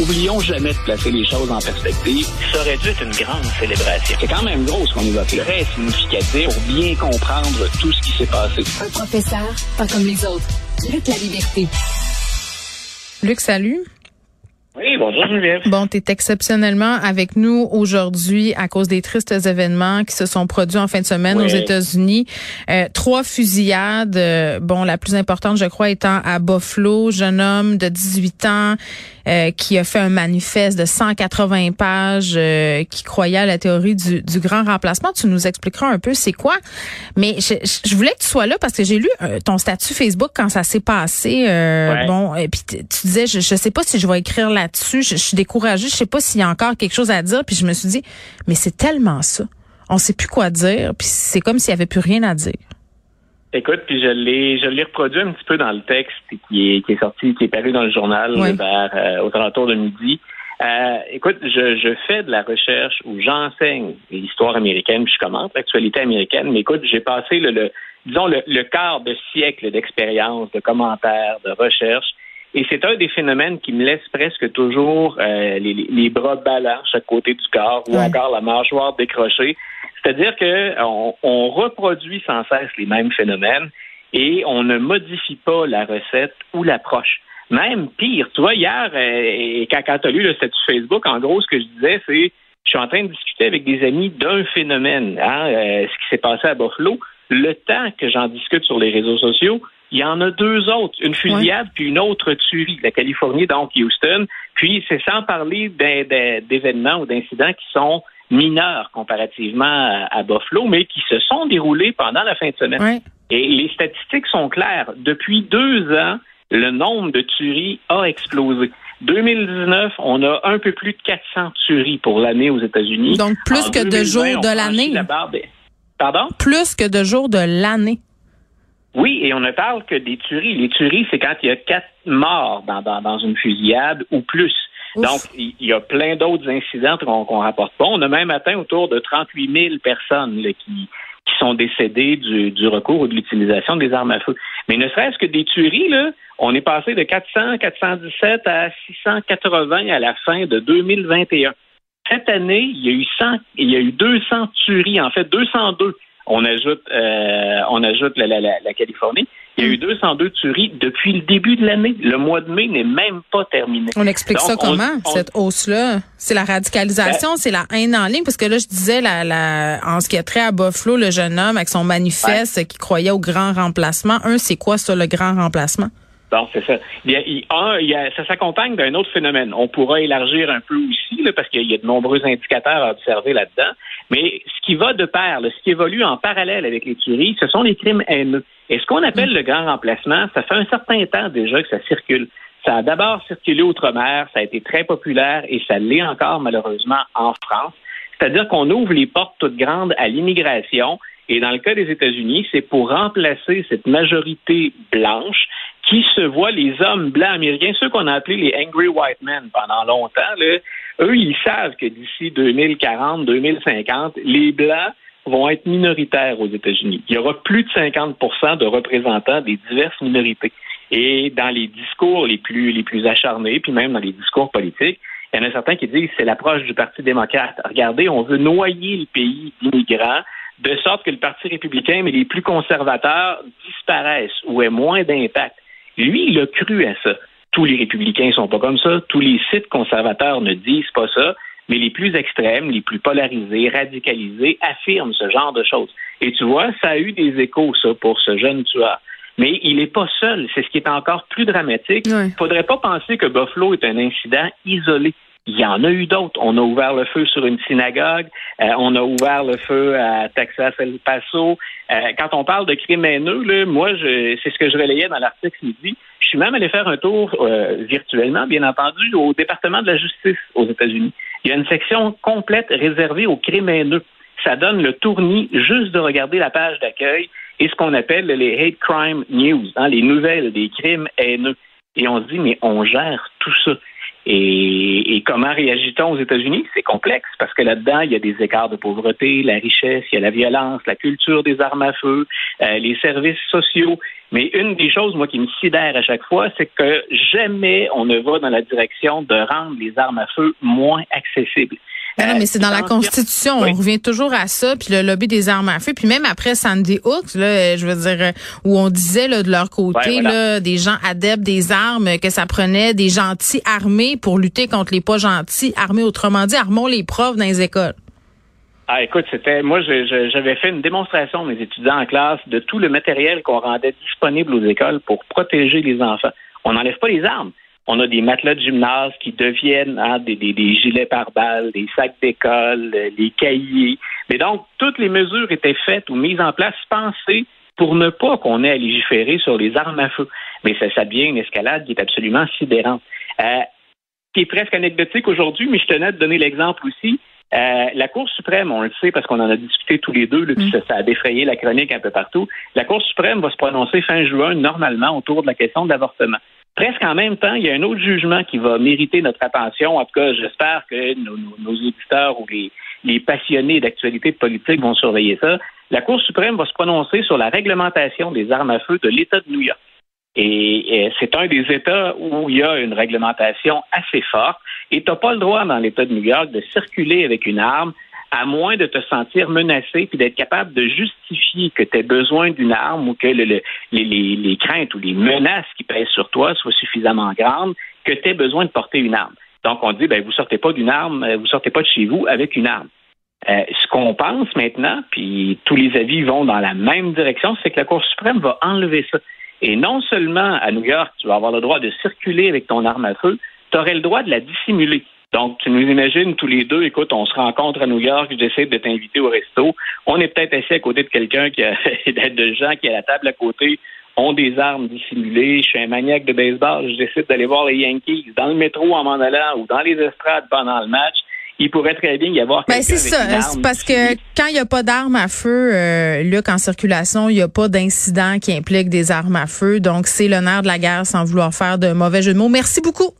Oublions jamais de placer les choses en perspective. Ça aurait dû être une grande célébration. C'est quand même gros ce qu'on nous a fait. Très significatif pour bien comprendre tout ce qui s'est passé. Un professeur, pas comme les autres. Luc la liberté. Luc, salut. Oui, bonjour Geneviève. Bon, tu es exceptionnellement avec nous aujourd'hui à cause des tristes événements qui se sont produits en fin de semaine Oui. aux États-Unis. Euh, trois fusillades, euh, bon, la plus importante, je crois, étant à Buffalo, jeune homme de 18 ans euh, qui a fait un manifeste de 180 pages euh, qui croyait à la théorie du, du grand remplacement. Tu nous expliqueras un peu c'est quoi. Mais je, je- voulais que tu sois là parce que j'ai lu euh, ton statut Facebook quand ça s'est passé. euh, Ouais. Bon, et puis tu disais, je, je sais pas si je vais écrire là-dessus. Je, je suis découragée. Je sais pas s'il y a encore quelque chose à dire. Puis je me suis dit, mais c'est tellement ça. On sait plus quoi dire. Puis c'est comme s'il y avait plus rien à dire. Écoute, puis je l'ai, je l'ai reproduit un petit peu dans le texte qui est, qui est sorti, qui est paru dans le journal Oui. vers euh, aux alentours de midi. Euh, écoute, je, je fais de la recherche où j'enseigne l'histoire américaine, puis je commente l'actualité américaine. Mais écoute, j'ai passé le, le disons le, le quart de siècle d'expérience, de commentaires, de recherche. Et c'est un des phénomènes qui me laisse presque toujours euh, les, les- bras ballants chaque côté du corps ou Ouais. encore la mâchoire décrochée. C'est-à-dire que on, on reproduit sans cesse les mêmes phénomènes et on ne modifie pas la recette ou l'approche. Même pire, tu vois, hier, euh, et quand, quand tu as lu le statut Facebook, en gros, ce que je disais, c'est je suis en train de discuter avec des amis d'un phénomène, hein, euh, ce qui s'est passé à Buffalo. Le temps que j'en discute sur les réseaux sociaux, il y en a deux autres, une fusillade puis une autre tuerie, la Californie, donc Houston. Puis c'est sans parler d'événements ou d'incidents qui sont mineurs comparativement à, Buffalo, mais qui se sont déroulés pendant la fin de semaine. Et les statistiques sont claires. Depuis deux ans, le nombre de tueries a explosé. 2019, on a un peu plus de 400 tueries pour l'année aux États-Unis. Donc plus En que de 2020, jours on de l'année. la Pardon? Plus que de jours de l'année. Oui, et on ne parle que des tueries. Les tueries, c'est quand il y a quatre morts dans, dans, dans une fusillade ou plus. Ouf. Donc, il y a plein d'autres incidents qu'on qu'on rapporte pas. On a même atteint autour de 38 000 personnes là, qui, qui sont décédées du, du recours ou de l'utilisation des armes à feu. Mais ne serait-ce que des tueries, là, on est passé de 400, 417 à 680 à la fin de 2021. Cette année, il y a eu 100, il y a eu 200 tueries, en fait 202. On ajoute, euh, on ajoute la, la, la, la Californie. Il y a eu 202 tueries depuis le début de l'année. Le mois de mai n'est même pas terminé. On explique Donc, ça on- comment, on- cette hausse-là? C'est la radicalisation, c'est la haine en ligne, parce que là, je disais, la, la, en ce qui a trait à Buffalo, le jeune homme avec son manifeste qui croyait au grand remplacement. Un, c'est quoi ça, le grand remplacement? Bon, c'est ça. Ça s'accompagne d'un autre phénomène. On pourra élargir un peu aussi, parce qu'il y a de nombreux indicateurs à observer là-dedans. Mais ce qui va de pair, ce qui évolue en parallèle avec les tueries, ce sont les crimes haineux. Et ce qu'on appelle le grand remplacement, ça fait un certain temps déjà que ça circule. Ça a d'abord circulé outre-mer, ça a été très populaire et ça l'est encore malheureusement en France. C'est-à-dire qu'on ouvre les portes toutes grandes à l'immigration et dans le cas des États-Unis, c'est pour remplacer cette majorité blanche qui se voit les hommes blancs américains, ceux qu'on a appelés les angry white men pendant longtemps, eux, ils savent que d'ici 2040, 2050, les blancs vont être minoritaires aux États-Unis. Il y aura plus de 50 de représentants des diverses minorités. Et dans les discours les plus, les plus acharnés, puis même dans les discours politiques, il y en a certains qui disent que c'est l'approche du Parti démocrate. Regardez, on veut noyer le pays d'immigrants de sorte que le Parti républicain, mais les plus conservateurs, disparaissent ou aient moins d'impact. Lui, il a cru à ça. Tous les républicains ne sont pas comme ça. Tous les sites conservateurs ne disent pas ça. Mais les plus extrêmes, les plus polarisés, radicalisés, affirment ce genre de choses. Et tu vois, ça a eu des échos, ça, pour ce jeune tueur. Mais il n'est pas seul. C'est ce qui est encore plus dramatique. Il ne faudrait pas penser que Buffalo est un incident isolé. Il y en a eu d'autres. On a ouvert le feu sur une synagogue. Euh, on a ouvert le feu à Texas El Paso. Euh, quand on parle de crimes haineux, là, moi, c'est ce que je relayais dans l'article midi. Je suis même allé faire un tour euh, virtuellement, bien entendu, au département de la justice aux États-Unis. Il y a une section complète réservée aux crimes haineux. Ça donne le tournis juste de regarder la page d'accueil et ce qu'on appelle les hate crime news, hein, les nouvelles des crimes haineux. Et on se dit, mais on gère tout ça. Et, comment réagit-on aux États-Unis? C'est complexe parce que là-dedans, il y a des écarts de pauvreté, la richesse, il y a la violence, la culture des armes à feu, euh, les services sociaux. Mais une des choses, moi, qui me sidère à chaque fois, c'est que jamais on ne va dans la direction de rendre les armes à feu moins accessibles. Non, mais c'est dans la Constitution. On revient toujours à ça, puis le lobby des armes à feu. Puis même après Sandy Hook, là, je veux dire, où on disait là, de leur côté, là, des gens adeptes des armes, que ça prenait des gentils armés pour lutter contre les pas gentils armés. Autrement dit, armons les profs dans les écoles. Ah, écoute, c'était moi, j'avais fait une démonstration mes étudiants en classe de tout le matériel qu'on rendait disponible aux écoles pour protéger les enfants. On n'enlève pas les armes. On a des matelas de gymnase qui deviennent hein, des, gilets par balles, des sacs d'école, euh, des cahiers. Mais donc, toutes les mesures étaient faites ou mises en place, pensées pour ne pas qu'on ait à légiférer sur les armes à feu. Mais ça, ça devient une escalade qui est absolument sidérante. Euh, qui est presque anecdotique aujourd'hui, mais je tenais à te donner l'exemple aussi. Euh, la Cour suprême, on le sait parce qu'on en a discuté tous les deux, puis mm. ça, a défrayé la chronique un peu partout. La Cour suprême va se prononcer fin juin, normalement, autour de la question de l'avortement presque en même temps, il y a un autre jugement qui va mériter notre attention. En tout cas, j'espère que nos, auditeurs ou les, passionnés d'actualité politique vont surveiller ça. La Cour suprême va se prononcer sur la réglementation des armes à feu de l'État de New York. Et, c'est un des États où il y a une réglementation assez forte. Et tu n'as pas le droit dans l'État de New York de circuler avec une arme à moins de te sentir menacé puis d'être capable de justifier que tu as besoin d'une arme ou que les, craintes ou les menaces qui pèsent sur toi soient suffisamment grandes que tu aies besoin de porter une arme. Donc, on dit, ben, vous sortez pas d'une arme, euh, vous sortez pas de chez vous avec une arme. Euh, ce qu'on pense maintenant, puis tous les avis vont dans la même direction, c'est que la Cour suprême va enlever ça. Et non seulement à New York, tu vas avoir le droit de circuler avec ton arme à feu, tu aurais le droit de la dissimuler. Donc, tu nous imagines tous les deux, écoute, on se rencontre à New York, j'essaie de t'inviter au resto. On est peut-être assis à côté de quelqu'un qui a de gens qui à la table à côté ont des armes dissimulées. Je suis un maniaque de baseball, je décide d'aller voir les Yankees dans le métro en m'en allant ou dans les estrades pendant le match. Il pourrait très bien y avoir ben c'est ça, c'est parce que quand il n'y a pas d'armes à feu, euh, Luc, en circulation, il n'y a pas d'incident qui implique des armes à feu. Donc, c'est nerf de la guerre sans vouloir faire de mauvais jeu de mots. Merci beaucoup.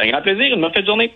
Un grand plaisir. Une bonne fin de journée.